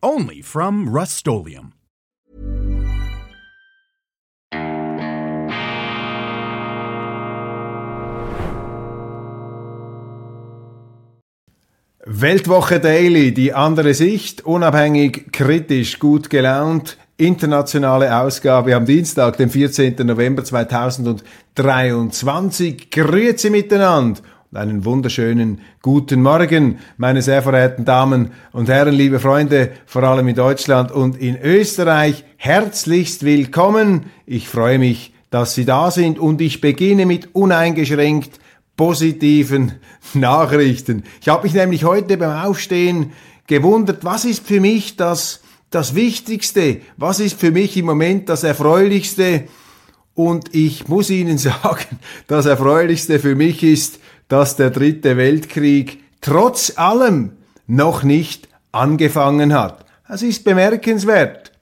Only from Rust Weltwoche Daily, die andere Sicht, unabhängig, kritisch, gut gelaunt, internationale Ausgabe am Dienstag, dem 14. November 2023. Grüezi miteinander einen wunderschönen guten Morgen, meine sehr verehrten Damen und Herren, liebe Freunde, vor allem in Deutschland und in Österreich. Herzlichst willkommen. Ich freue mich, dass Sie da sind und ich beginne mit uneingeschränkt positiven Nachrichten. Ich habe mich nämlich heute beim Aufstehen gewundert, was ist für mich das, das Wichtigste, was ist für mich im Moment das Erfreulichste. Und ich muss Ihnen sagen, das Erfreulichste für mich ist, dass der dritte Weltkrieg trotz allem noch nicht angefangen hat. Das ist bemerkenswert.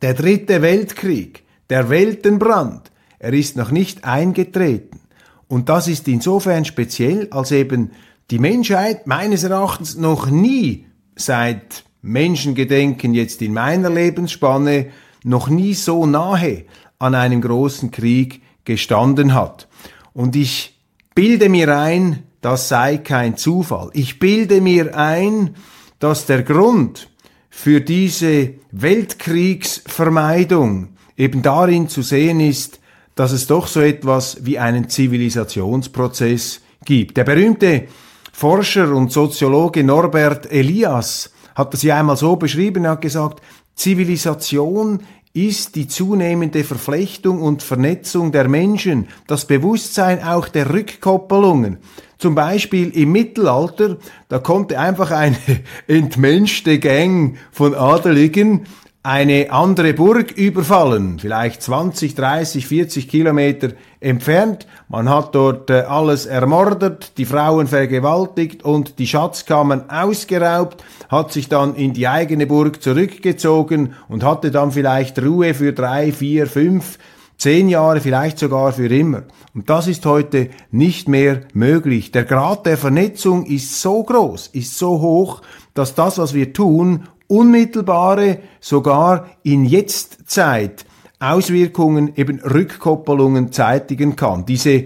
Der dritte Weltkrieg, der Weltenbrand, er ist noch nicht eingetreten. Und das ist insofern speziell, als eben die Menschheit meines Erachtens noch nie seit Menschengedenken jetzt in meiner Lebensspanne noch nie so nahe an einem großen Krieg gestanden hat. Und ich bilde mir ein, das sei kein Zufall. Ich bilde mir ein, dass der Grund für diese Weltkriegsvermeidung eben darin zu sehen ist, dass es doch so etwas wie einen Zivilisationsprozess gibt. Der berühmte Forscher und Soziologe Norbert Elias hat das ja einmal so beschrieben, er hat gesagt, Zivilisation ist die zunehmende Verflechtung und Vernetzung der Menschen, das Bewusstsein auch der Rückkoppelungen. Zum Beispiel im Mittelalter, da konnte einfach eine entmenschte Gang von Adeligen eine andere Burg überfallen, vielleicht 20, 30, 40 Kilometer entfernt. Man hat dort äh, alles ermordet, die Frauen vergewaltigt und die Schatzkammern ausgeraubt, hat sich dann in die eigene Burg zurückgezogen und hatte dann vielleicht Ruhe für drei, vier, fünf, zehn Jahre, vielleicht sogar für immer. Und das ist heute nicht mehr möglich. Der Grad der Vernetzung ist so groß, ist so hoch, dass das, was wir tun, unmittelbare, sogar in Jetztzeit Auswirkungen, eben Rückkoppelungen zeitigen kann. Diese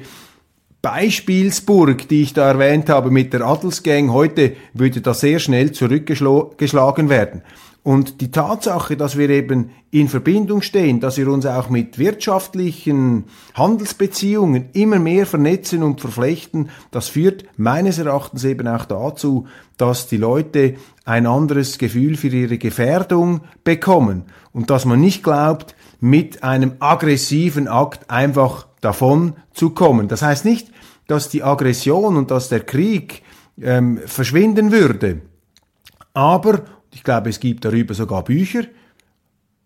Beispielsburg, die ich da erwähnt habe mit der Adelsgang, heute würde das sehr schnell zurückgeschlagen werden. Und die Tatsache, dass wir eben in Verbindung stehen, dass wir uns auch mit wirtschaftlichen Handelsbeziehungen immer mehr vernetzen und verflechten, das führt meines Erachtens eben auch dazu, dass die Leute ein anderes Gefühl für ihre Gefährdung bekommen und dass man nicht glaubt, mit einem aggressiven Akt einfach davon zu kommen. Das heißt nicht, dass die Aggression und dass der Krieg ähm, verschwinden würde. Aber, ich glaube, es gibt darüber sogar Bücher.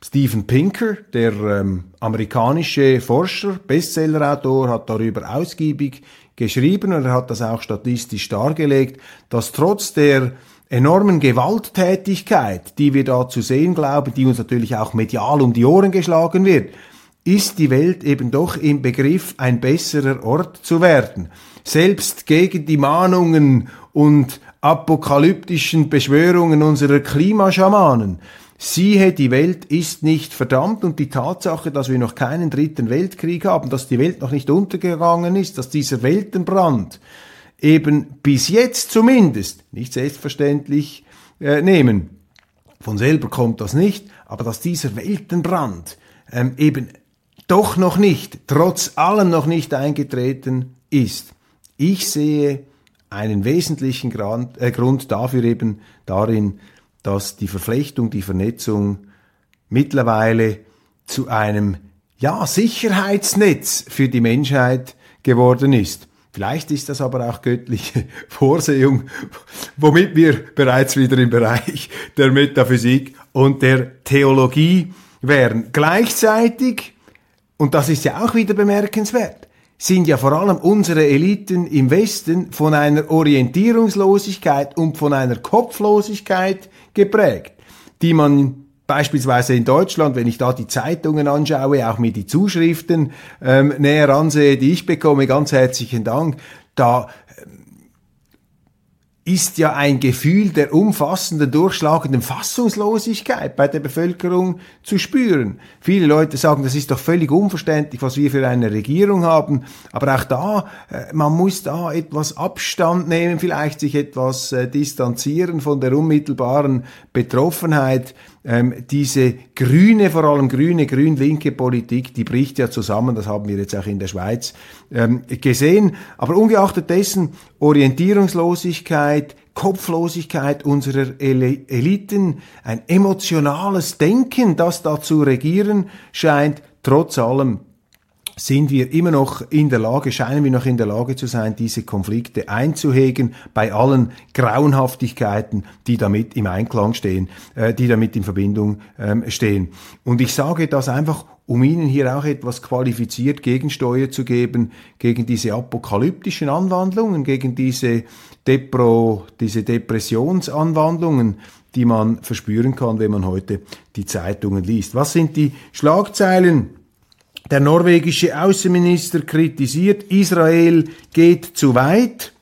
Steven Pinker, der ähm, amerikanische Forscher, Bestsellerautor, hat darüber ausgiebig geschrieben und er hat das auch statistisch dargelegt, dass trotz der enormen Gewalttätigkeit, die wir da zu sehen glauben, die uns natürlich auch medial um die Ohren geschlagen wird, ist die Welt eben doch im Begriff, ein besserer Ort zu werden. Selbst gegen die Mahnungen und apokalyptischen Beschwörungen unserer Klimaschamanen. Siehe, die Welt ist nicht verdammt und die Tatsache, dass wir noch keinen dritten Weltkrieg haben, dass die Welt noch nicht untergegangen ist, dass dieser Weltenbrand eben bis jetzt zumindest nicht selbstverständlich äh, nehmen. Von selber kommt das nicht, aber dass dieser Weltenbrand ähm, eben doch noch nicht, trotz allem noch nicht eingetreten ist. Ich sehe einen wesentlichen Grund, äh, Grund dafür eben darin, dass die Verflechtung, die Vernetzung mittlerweile zu einem ja, Sicherheitsnetz für die Menschheit geworden ist. Vielleicht ist das aber auch göttliche Vorsehung, womit wir bereits wieder im Bereich der Metaphysik und der Theologie wären. Gleichzeitig, und das ist ja auch wieder bemerkenswert, sind ja vor allem unsere Eliten im Westen von einer Orientierungslosigkeit und von einer Kopflosigkeit geprägt, die man beispielsweise in Deutschland, wenn ich da die Zeitungen anschaue, auch mir die Zuschriften ähm, näher ansehe, die ich bekomme, ganz herzlichen Dank, da ist ja ein Gefühl der umfassenden, durchschlagenden Fassungslosigkeit bei der Bevölkerung zu spüren. Viele Leute sagen, das ist doch völlig unverständlich, was wir für eine Regierung haben. Aber auch da, äh, man muss da etwas Abstand nehmen, vielleicht sich etwas äh, distanzieren von der unmittelbaren Betroffenheit ähm, diese grüne, vor allem grüne, grün-linke Politik, die bricht ja zusammen, das haben wir jetzt auch in der Schweiz ähm, gesehen. Aber ungeachtet dessen, Orientierungslosigkeit, Kopflosigkeit unserer Eliten, ein emotionales Denken, das da zu regieren scheint, trotz allem sind wir immer noch in der Lage, scheinen wir noch in der Lage zu sein, diese Konflikte einzuhegen, bei allen Grauenhaftigkeiten, die damit im Einklang stehen, äh, die damit in Verbindung ähm, stehen. Und ich sage das einfach, um Ihnen hier auch etwas qualifiziert Gegensteuer zu geben gegen diese apokalyptischen Anwandlungen, gegen diese, Depro, diese Depressionsanwandlungen, die man verspüren kann, wenn man heute die Zeitungen liest. Was sind die Schlagzeilen? Der norwegische Außenminister kritisiert, Israel geht zu weit.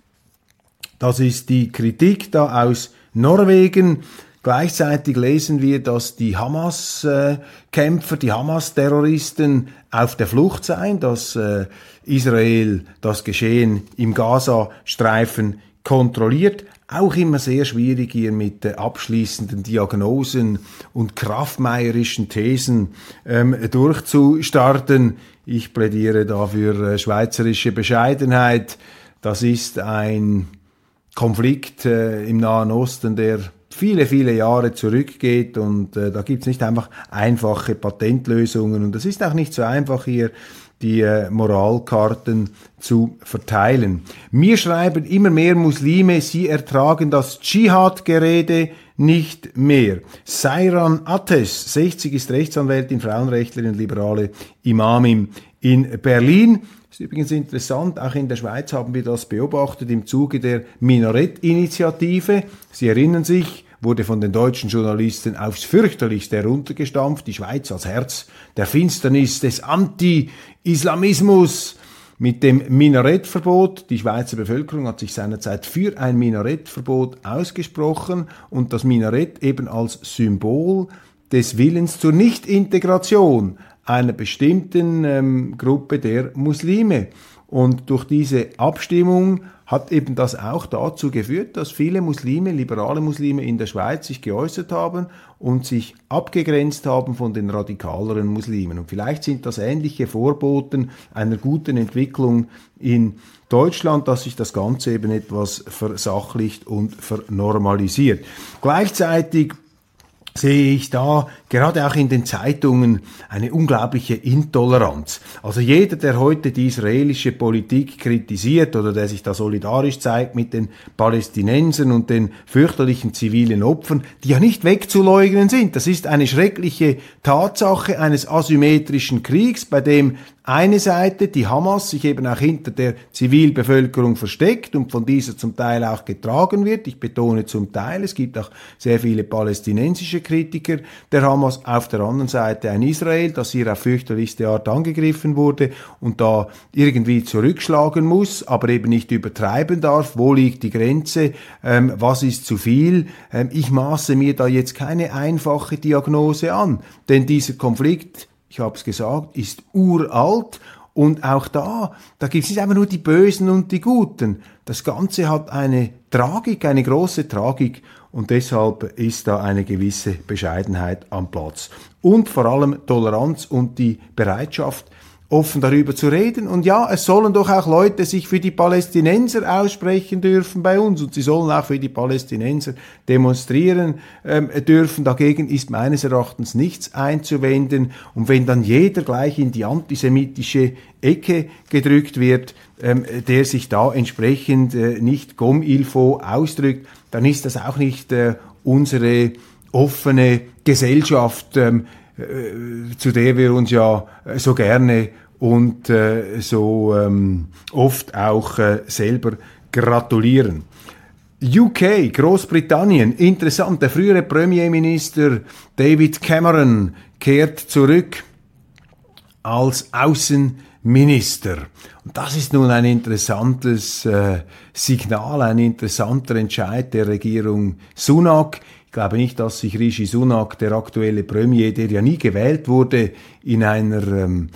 Das ist die Kritik da aus Norwegen. Gleichzeitig lesen wir, dass die Hamas-Kämpfer, die Hamas-Terroristen auf der Flucht seien, dass äh, Israel das Geschehen im Gaza-Streifen kontrolliert auch immer sehr schwierig hier mit äh, abschließenden Diagnosen und kraftmeierischen Thesen ähm, durchzustarten. Ich plädiere dafür äh, schweizerische Bescheidenheit. Das ist ein Konflikt äh, im Nahen Osten, der viele, viele Jahre zurückgeht und äh, da gibt's nicht einfach einfache Patentlösungen und es ist auch nicht so einfach hier die äh, Moralkarten zu verteilen. Mir schreiben immer mehr Muslime, sie ertragen das Dschihad-Gerede nicht mehr. Sairan Ates, 60, ist Rechtsanwältin, Frauenrechtlerin und liberale Imamin in Berlin. ist übrigens interessant, auch in der Schweiz haben wir das beobachtet im Zuge der Minarett-Initiative. Sie erinnern sich, wurde von den deutschen Journalisten aufs fürchterlichste heruntergestampft. Die Schweiz als Herz der Finsternis des Anti-Islamismus mit dem Minarettverbot. Die Schweizer Bevölkerung hat sich seinerzeit für ein Minarettverbot ausgesprochen und das Minarett eben als Symbol des Willens zur Nichtintegration einer bestimmten ähm, Gruppe der Muslime. Und durch diese Abstimmung hat eben das auch dazu geführt, dass viele Muslime, liberale Muslime in der Schweiz sich geäußert haben und sich abgegrenzt haben von den radikaleren Muslimen. Und vielleicht sind das ähnliche Vorboten einer guten Entwicklung in Deutschland, dass sich das Ganze eben etwas versachlicht und vernormalisiert. Gleichzeitig sehe ich da gerade auch in den Zeitungen eine unglaubliche Intoleranz. Also jeder, der heute die israelische Politik kritisiert oder der sich da solidarisch zeigt mit den Palästinensern und den fürchterlichen zivilen Opfern, die ja nicht wegzuleugnen sind. Das ist eine schreckliche Tatsache eines asymmetrischen Kriegs, bei dem eine Seite, die Hamas, sich eben auch hinter der Zivilbevölkerung versteckt und von dieser zum Teil auch getragen wird. Ich betone zum Teil, es gibt auch sehr viele palästinensische Kritiker der Hamas. Auf der anderen Seite ein Israel, das hier auf fürchterlichste Art angegriffen wurde und da irgendwie zurückschlagen muss, aber eben nicht übertreiben darf. Wo liegt die Grenze? Ähm, was ist zu viel? Ähm, ich maße mir da jetzt keine einfache Diagnose an, denn dieser Konflikt ich habe es gesagt, ist uralt und auch da, da gibt es nicht einfach nur die Bösen und die Guten. Das Ganze hat eine Tragik, eine große Tragik und deshalb ist da eine gewisse Bescheidenheit am Platz. Und vor allem Toleranz und die Bereitschaft, offen darüber zu reden. Und ja, es sollen doch auch Leute sich für die Palästinenser aussprechen dürfen bei uns und sie sollen auch für die Palästinenser demonstrieren ähm, dürfen. Dagegen ist meines Erachtens nichts einzuwenden. Und wenn dann jeder gleich in die antisemitische Ecke gedrückt wird, ähm, der sich da entsprechend äh, nicht comme il faut ausdrückt, dann ist das auch nicht äh, unsere offene Gesellschaft, ähm, äh, zu der wir uns ja so gerne und äh, so ähm, oft auch äh, selber gratulieren. UK, Großbritannien, interessant, der frühere Premierminister David Cameron kehrt zurück als Außenminister. Und das ist nun ein interessantes äh, Signal, ein interessanter Entscheid der Regierung Sunak. Ich glaube nicht, dass sich Rishi Sunak, der aktuelle Premier, der ja nie gewählt wurde, in einer ähm,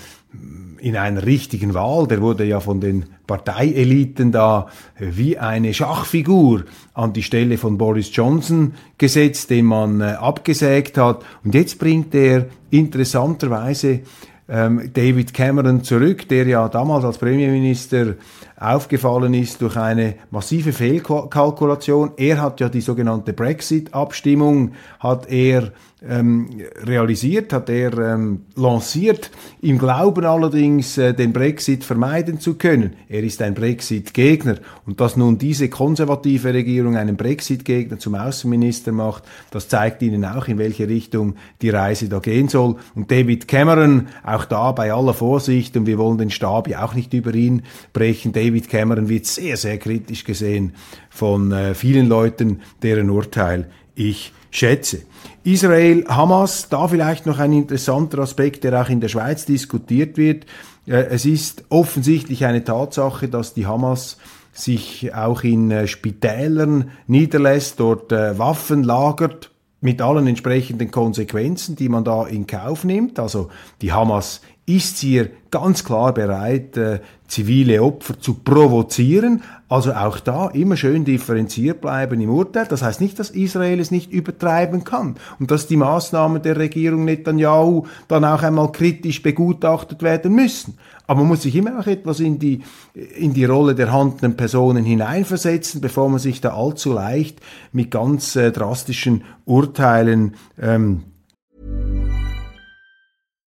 in einer richtigen Wahl, der wurde ja von den Parteieliten da wie eine Schachfigur an die Stelle von Boris Johnson gesetzt, den man äh, abgesägt hat. Und jetzt bringt er interessanterweise ähm, David Cameron zurück, der ja damals als Premierminister aufgefallen ist durch eine massive Fehlkalkulation. Er hat ja die sogenannte Brexit-Abstimmung, hat er ähm, realisiert, hat er ähm, lanciert, im Glauben allerdings, äh, den Brexit vermeiden zu können. Er ist ein Brexit-Gegner. Und dass nun diese konservative Regierung einen Brexit-Gegner zum Außenminister macht, das zeigt Ihnen auch, in welche Richtung die Reise da gehen soll. Und David Cameron, auch da bei aller Vorsicht, und wir wollen den Stab ja auch nicht über ihn brechen, David Cameron wird sehr, sehr kritisch gesehen von äh, vielen Leuten, deren Urteil ich schätze. Israel, Hamas, da vielleicht noch ein interessanter Aspekt, der auch in der Schweiz diskutiert wird. Äh, es ist offensichtlich eine Tatsache, dass die Hamas sich auch in äh, Spitälern niederlässt, dort Waffen lagert, mit allen entsprechenden Konsequenzen, die man da in Kauf nimmt. Also die Hamas ist hier ganz klar bereit, äh, zivile Opfer zu provozieren. Also auch da immer schön differenziert bleiben im Urteil. Das heißt nicht, dass Israel es nicht übertreiben kann und dass die Maßnahmen der Regierung Netanyahu dann auch einmal kritisch begutachtet werden müssen. Aber man muss sich immer auch etwas in die, in die Rolle der handelnden Personen hineinversetzen, bevor man sich da allzu leicht mit ganz äh, drastischen Urteilen ähm,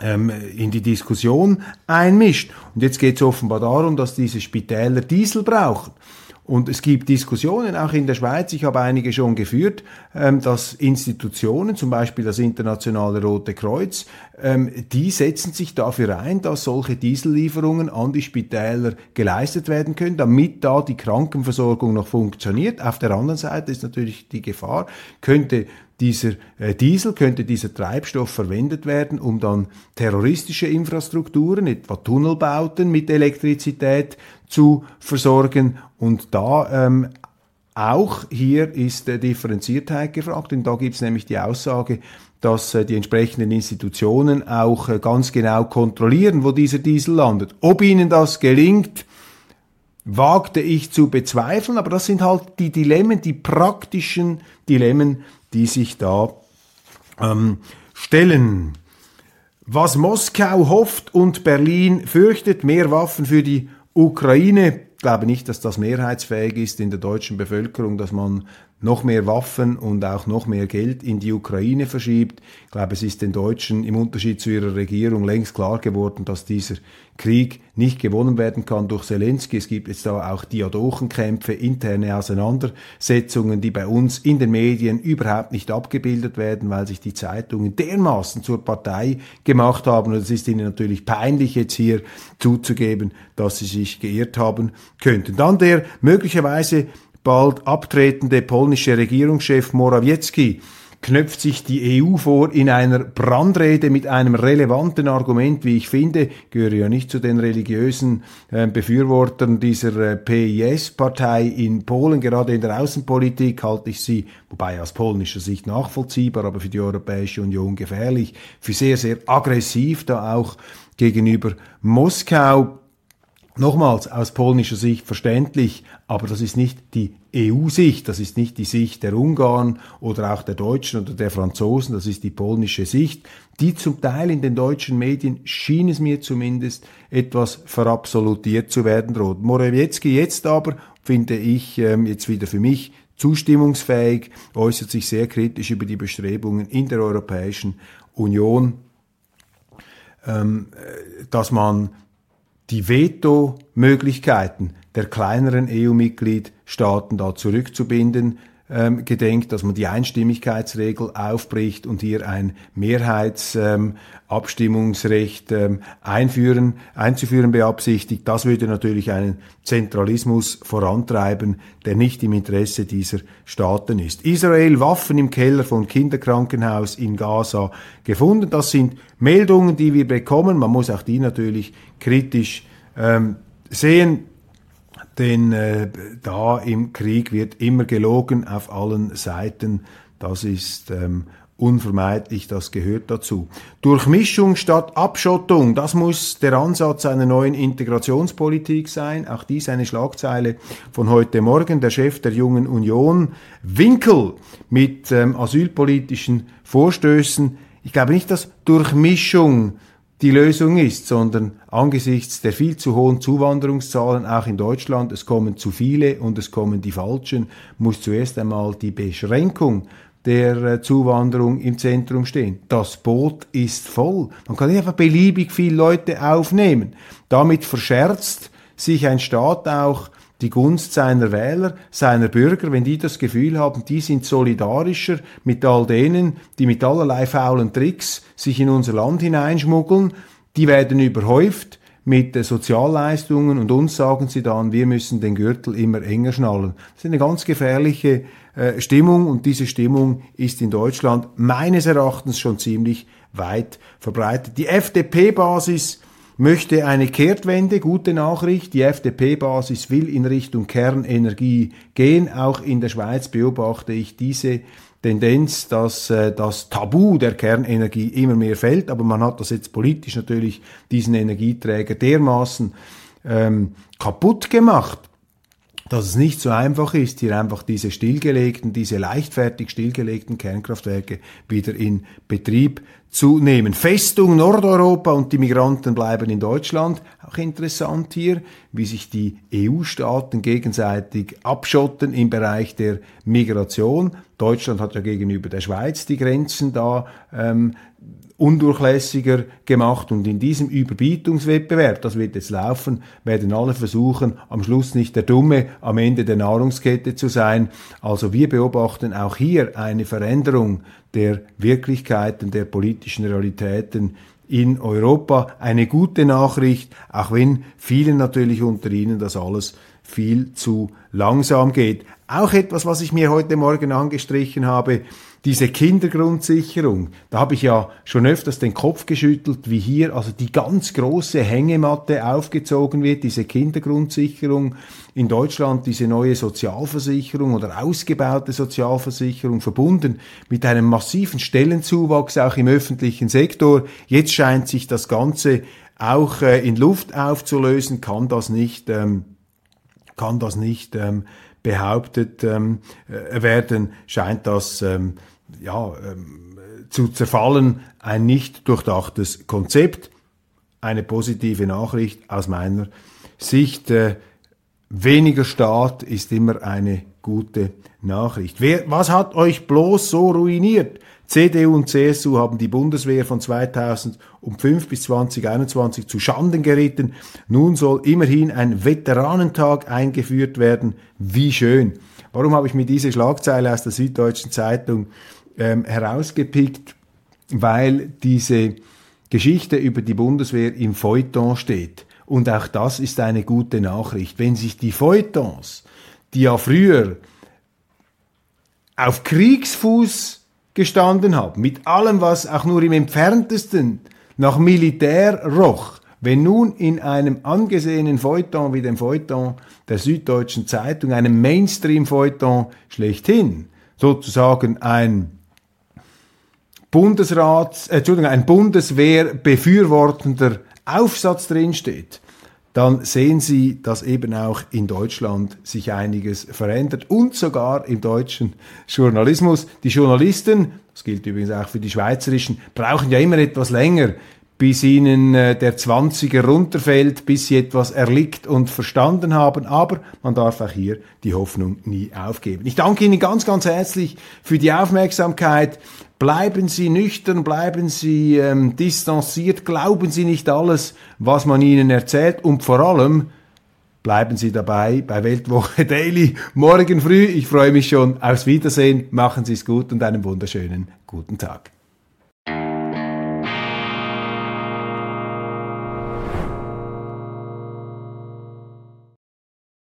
Ähm, in die Diskussion einmischt. Und jetzt geht es offenbar darum, dass diese Spitäler Diesel brauchen. Und es gibt Diskussionen auch in der Schweiz, ich habe einige schon geführt, ähm, dass Institutionen, zum Beispiel das Internationale Rote Kreuz, ähm, die setzen sich dafür ein, dass solche Diesellieferungen an die Spitäler geleistet werden können, damit da die Krankenversorgung noch funktioniert. Auf der anderen Seite ist natürlich die Gefahr, könnte dieser äh, Diesel, könnte dieser Treibstoff verwendet werden, um dann terroristische Infrastrukturen, etwa Tunnelbauten mit Elektrizität zu versorgen. Und da ähm, auch hier ist äh, Differenziertheit gefragt, und da gibt es nämlich die Aussage, dass äh, die entsprechenden Institutionen auch äh, ganz genau kontrollieren, wo dieser Diesel landet. Ob ihnen das gelingt, wagte ich zu bezweifeln, aber das sind halt die Dilemmen, die praktischen Dilemmen, die sich da ähm, stellen. Was Moskau hofft und Berlin fürchtet, mehr Waffen für die Ukraine. Ich glaube nicht, dass das mehrheitsfähig ist in der deutschen Bevölkerung, dass man noch mehr Waffen und auch noch mehr Geld in die Ukraine verschiebt. Ich glaube, es ist den Deutschen im Unterschied zu ihrer Regierung längst klar geworden, dass dieser Krieg nicht gewonnen werden kann durch Zelensky. Es gibt jetzt da auch Diadochenkämpfe, interne Auseinandersetzungen, die bei uns in den Medien überhaupt nicht abgebildet werden, weil sich die Zeitungen dermaßen zur Partei gemacht haben. Und es ist ihnen natürlich peinlich, jetzt hier zuzugeben, dass sie sich geirrt haben könnten. Dann der möglicherweise bald abtretende polnische Regierungschef Morawiecki knöpft sich die EU vor in einer Brandrede mit einem relevanten Argument, wie ich finde, gehöre ja nicht zu den religiösen äh, Befürwortern dieser äh, PIS-Partei in Polen, gerade in der Außenpolitik halte ich sie, wobei aus polnischer Sicht nachvollziehbar, aber für die Europäische Union gefährlich, für sehr, sehr aggressiv da auch gegenüber Moskau. Nochmals aus polnischer Sicht verständlich, aber das ist nicht die EU-Sicht, das ist nicht die Sicht der Ungarn oder auch der Deutschen oder der Franzosen, das ist die polnische Sicht, die zum Teil in den deutschen Medien schien es mir zumindest etwas verabsolutiert zu werden droht. Morawiecki jetzt aber, finde ich, ähm, jetzt wieder für mich zustimmungsfähig, äußert sich sehr kritisch über die Bestrebungen in der Europäischen Union, ähm, äh, dass man die Veto-Möglichkeiten der kleineren EU-Mitgliedstaaten da zurückzubinden ähm, gedenkt, dass man die Einstimmigkeitsregel aufbricht und hier ein Mehrheitsabstimmungsrecht ähm, ähm, einführen, einzuführen beabsichtigt. Das würde natürlich einen Zentralismus vorantreiben, der nicht im Interesse dieser Staaten ist. Israel Waffen im Keller von Kinderkrankenhaus in Gaza gefunden. Das sind Meldungen, die wir bekommen. Man muss auch die natürlich kritisch ähm, sehen. Denn äh, da im Krieg wird immer gelogen auf allen Seiten. Das ist ähm, unvermeidlich, das gehört dazu. Durchmischung statt Abschottung, das muss der Ansatz einer neuen Integrationspolitik sein. Auch dies eine Schlagzeile von heute Morgen. Der Chef der Jungen Union, Winkel, mit ähm, asylpolitischen Vorstößen. Ich glaube nicht, dass Durchmischung die Lösung ist, sondern angesichts der viel zu hohen Zuwanderungszahlen, auch in Deutschland, es kommen zu viele und es kommen die falschen, muss zuerst einmal die Beschränkung der äh, Zuwanderung im Zentrum stehen. Das Boot ist voll. Man kann nicht einfach beliebig viele Leute aufnehmen. Damit verscherzt sich ein Staat auch die Gunst seiner Wähler, seiner Bürger, wenn die das Gefühl haben, die sind solidarischer mit all denen, die mit allerlei faulen Tricks sich in unser Land hineinschmuggeln, die werden überhäuft mit Sozialleistungen und uns sagen sie dann, wir müssen den Gürtel immer enger schnallen. Das ist eine ganz gefährliche äh, Stimmung und diese Stimmung ist in Deutschland meines Erachtens schon ziemlich weit verbreitet. Die FDP-Basis möchte eine Kehrtwende, gute Nachricht. Die FDP-Basis will in Richtung Kernenergie gehen. Auch in der Schweiz beobachte ich diese Tendenz, dass äh, das Tabu der Kernenergie immer mehr fällt. Aber man hat das jetzt politisch natürlich diesen Energieträger dermaßen ähm, kaputt gemacht, dass es nicht so einfach ist, hier einfach diese stillgelegten, diese leichtfertig stillgelegten Kernkraftwerke wieder in Betrieb zu nehmen. Festung Nordeuropa und die Migranten bleiben in Deutschland. Auch interessant hier, wie sich die EU-Staaten gegenseitig abschotten im Bereich der Migration. Deutschland hat ja gegenüber der Schweiz die Grenzen da ähm, undurchlässiger gemacht und in diesem Überbietungswettbewerb, das wird jetzt laufen, werden alle versuchen, am Schluss nicht der Dumme am Ende der Nahrungskette zu sein. Also wir beobachten auch hier eine Veränderung der Wirklichkeiten, der politischen Realitäten in Europa. Eine gute Nachricht, auch wenn vielen natürlich unter Ihnen das alles viel zu langsam geht. Auch etwas, was ich mir heute Morgen angestrichen habe, diese Kindergrundsicherung, da habe ich ja schon öfters den Kopf geschüttelt, wie hier also die ganz große Hängematte aufgezogen wird, diese Kindergrundsicherung in Deutschland, diese neue Sozialversicherung oder ausgebaute Sozialversicherung verbunden mit einem massiven Stellenzuwachs auch im öffentlichen Sektor. Jetzt scheint sich das Ganze auch äh, in Luft aufzulösen, kann das nicht, ähm, kann das nicht ähm, behauptet ähm, äh, werden, scheint das ähm, ja, ähm, zu zerfallen. Ein nicht durchdachtes Konzept. Eine positive Nachricht aus meiner Sicht. Äh, weniger Staat ist immer eine gute Nachricht. Wer, was hat euch bloß so ruiniert? CDU und CSU haben die Bundeswehr von 2005 bis 2021 zu Schanden geritten. Nun soll immerhin ein Veteranentag eingeführt werden. Wie schön. Warum habe ich mir diese Schlagzeile aus der Süddeutschen Zeitung ähm, herausgepickt? Weil diese Geschichte über die Bundeswehr im Feuilleton steht. Und auch das ist eine gute Nachricht. Wenn sich die Feuilletons, die ja früher auf Kriegsfuß gestanden haben, mit allem, was auch nur im entferntesten nach Militär roch, wenn nun in einem angesehenen Feuilleton wie dem Feuilleton der Süddeutschen Zeitung, einem Mainstream-Feuilleton schlechthin, sozusagen ein Bundesrats, äh, Entschuldigung, ein Bundeswehr befürwortender Aufsatz drinsteht, dann sehen Sie, dass eben auch in Deutschland sich einiges verändert und sogar im deutschen Journalismus. Die Journalisten, das gilt übrigens auch für die schweizerischen, brauchen ja immer etwas länger, bis ihnen äh, der Zwanziger runterfällt, bis sie etwas erlickt und verstanden haben. Aber man darf auch hier die Hoffnung nie aufgeben. Ich danke Ihnen ganz, ganz herzlich für die Aufmerksamkeit. Bleiben Sie nüchtern, bleiben Sie ähm, distanziert, glauben Sie nicht alles, was man Ihnen erzählt und vor allem bleiben Sie dabei bei Weltwoche Daily morgen früh. Ich freue mich schon aufs Wiedersehen. Machen Sie es gut und einen wunderschönen guten Tag.